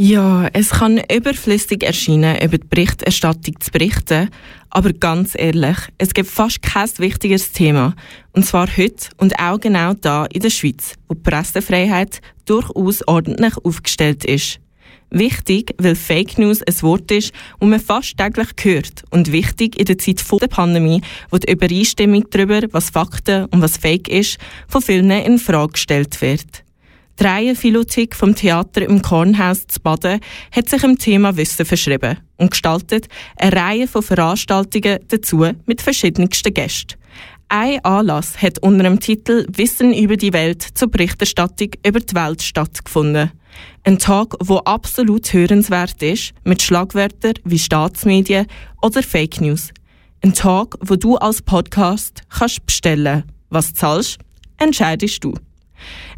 Ja, es kann überflüssig erscheinen, über die Berichterstattung zu berichten, aber ganz ehrlich, es gibt fast kein wichtigeres Thema. Und zwar heute und auch genau da in der Schweiz, wo die Pressefreiheit durchaus ordentlich aufgestellt ist. Wichtig, weil Fake News ein Wort ist, das man fast täglich hört. Und wichtig in der Zeit vor der Pandemie, wo die Übereinstimmung darüber, was Fakten und was Fake ist, von vielen in Frage gestellt wird. Die Reihenphilotik vom Theater im Kornhaus zu Baden hat sich im Thema Wissen verschrieben und gestaltet eine Reihe von Veranstaltungen dazu mit verschiedensten Gästen. Ein Anlass hat unter dem Titel Wissen über die Welt zur Berichterstattung über die Welt stattgefunden. Ein Tag, wo absolut hörenswert ist, mit Schlagwörtern wie Staatsmedien oder Fake News. Ein Tag, wo du als Podcast kannst bestellen. Was zahlst, entscheidest du.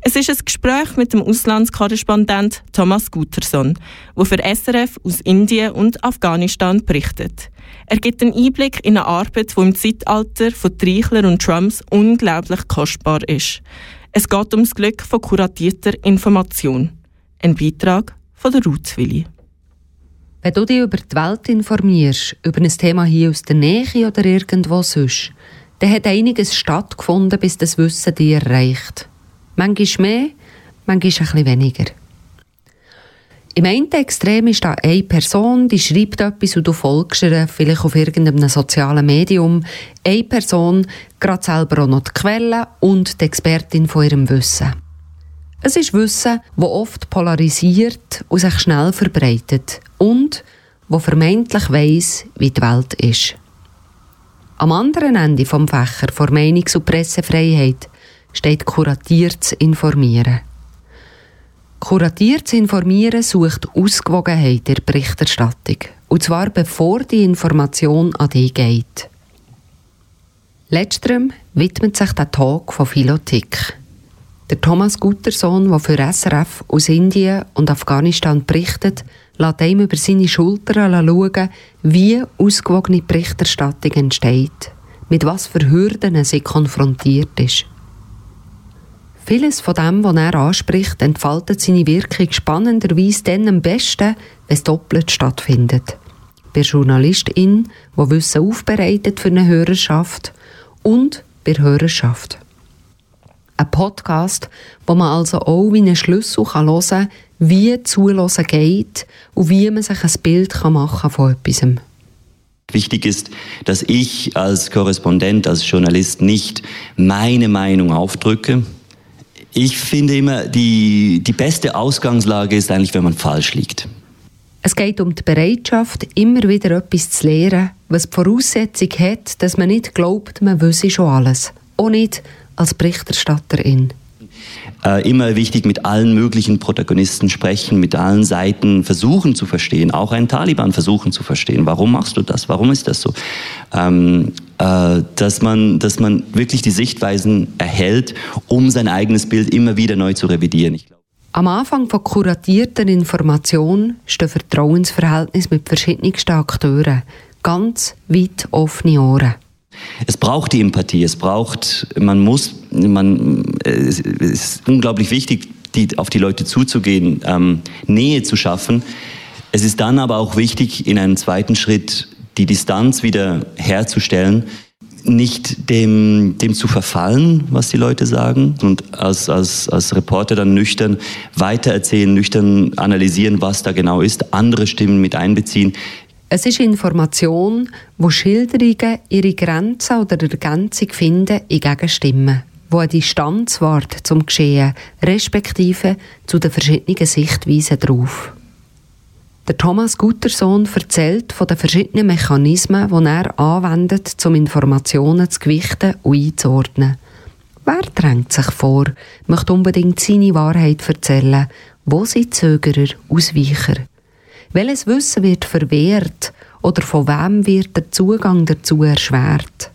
Es ist ein Gespräch mit dem Auslandskorrespondent Thomas Guterson, der für SRF aus Indien und Afghanistan berichtet. Er gibt einen Einblick in eine Arbeit, die im Zeitalter von Treichler und Trumps unglaublich kostbar ist. Es geht um das Glück von kuratierter Information. Ein Beitrag von der Ruthwilli. Wenn du dich über die Welt informierst, über ein Thema hier aus der Nähe oder irgendwo sonst, dann hat einiges stattgefunden, bis das Wissen dir erreicht. Manchmal mehr, manchmal ein weniger. Im einen Extrem ist da eine Person, die schreibt etwas und du folgst ihr, vielleicht auf irgendeinem sozialen Medium. Eine Person, gerade selber auch noch die Quelle und die Expertin von ihrem Wissen. Es ist Wissen, das oft polarisiert und sich schnell verbreitet und wo vermeintlich weiss, wie die Welt ist. Am anderen Ende vom Fächer vor Meinungs- und Pressefreiheit steht kuratiert zu informieren. Kuratiert zu informieren sucht Ausgewogenheit der Berichterstattung. Und zwar bevor die Information an dich geht. Letzterem widmet sich der Talk von Philotik. Der Thomas Guttersohn, der für SRF aus Indien und Afghanistan berichtet, lässt ihm über seine Schulter schauen, wie ausgewogene Berichterstattung entsteht, mit was für Hürden sie konfrontiert ist. Vieles von dem, was er anspricht, entfaltet seine Wirkung spannenderweise dann am besten, wenn es doppelt stattfindet. Bei Journalistin, die Wissen aufbereitet für eine Hörerschaft und bei Hörerschaft. Ein Podcast, wo man also auch wie einen Schlüssel hören kann, wie Zulassen geht und wie man sich ein Bild machen kann von etwas. Wichtig ist, dass ich als Korrespondent, als Journalist nicht meine Meinung aufdrücke, ich finde immer, die, die beste Ausgangslage ist eigentlich, wenn man falsch liegt. Es geht um die Bereitschaft, immer wieder etwas zu lernen, was die Voraussetzung hat, dass man nicht glaubt, man wüsste schon alles. Auch nicht als Berichterstatterin. Äh, immer wichtig, mit allen möglichen Protagonisten sprechen, mit allen Seiten versuchen zu verstehen, auch einen Taliban versuchen zu verstehen. Warum machst du das? Warum ist das so? Ähm, äh, dass, man, dass man wirklich die Sichtweisen erhält, um sein eigenes Bild immer wieder neu zu revidieren. Am Anfang von kuratierter Information stehen Vertrauensverhältnisse mit verschiedensten Akteuren. Ganz weit offene Ohren. Es braucht die Empathie, es braucht, man muss, man, es ist unglaublich wichtig, die, auf die Leute zuzugehen, ähm, Nähe zu schaffen. Es ist dann aber auch wichtig, in einem zweiten Schritt die Distanz wieder herzustellen, nicht dem, dem zu verfallen, was die Leute sagen und als, als, als Reporter dann nüchtern weitererzählen, nüchtern analysieren, was da genau ist, andere Stimmen mit einbeziehen. Es ist Information, wo Schilderungen ihre Grenzen oder Ergänzung finden in Gegenstimmen, wo eine Distanz wahrt zum Geschehen, respektive zu den verschiedenen Sichtweisen darauf. Der Thomas Gutersohn erzählt von den verschiedenen Mechanismen, die er anwendet, um Informationen zu gewichten und einzuordnen. Wer drängt sich vor, möchte unbedingt seine Wahrheit erzählen? Wo sind Zögerer, Ausweicher? Welches Wissen wird verwehrt oder von wem wird der Zugang dazu erschwert?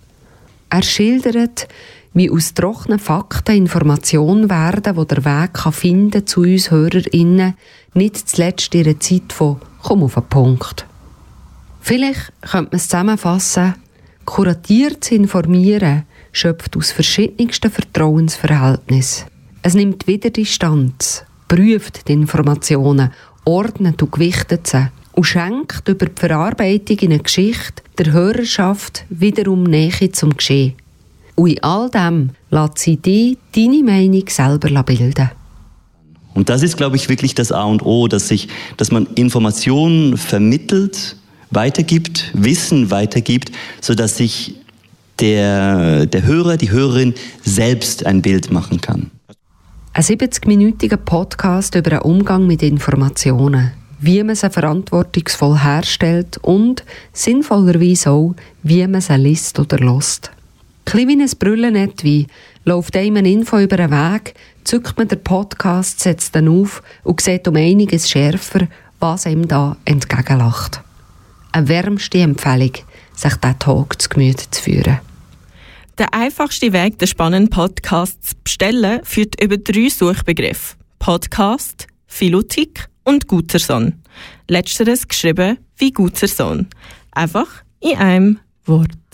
Er schildert, wie aus trockenen Fakten Informationen werden, wo der Weg kann finden zu uns HörerInnen, nicht zuletzt einer Zeit von «Komm auf den Punkt». Vielleicht könnte man es zusammenfassen, kuratiert zu informieren schöpft aus verschiedensten Vertrauensverhältnissen. Es nimmt wieder Distanz, prüft die Informationen ordnet und gewichtet sie und schenkt über die Verarbeitung in einer Geschichte der Hörerschaft wiederum Nähe zum Geschehen. Und in all dem lässt sie dich deine Meinung selber bilden. Und das ist, glaube ich, wirklich das A und O, dass, sich, dass man Informationen vermittelt, weitergibt, Wissen weitergibt, sodass sich der, der Hörer, die Hörerin selbst ein Bild machen kann. Ein 70-minütiger Podcast über den Umgang mit Informationen, wie man sie verantwortungsvoll herstellt und sinnvollerweise auch, wie man sie liest oder lost. Ein wie ein Brüllen wie läuft einem eine Info über den Weg, zückt man den Podcast, setzt dann auf und sieht um einiges schärfer, was ihm da entgegenlacht. Eine wärmste Empfehlung, sich diesen Talk zu Gemüte zu führen. Der einfachste Weg, den spannenden Podcast zu bestellen, führt über drei Suchbegriffe. Podcast, Philotik und guter Sohn. Letzteres geschrieben wie guter Sohn. Einfach in einem Wort.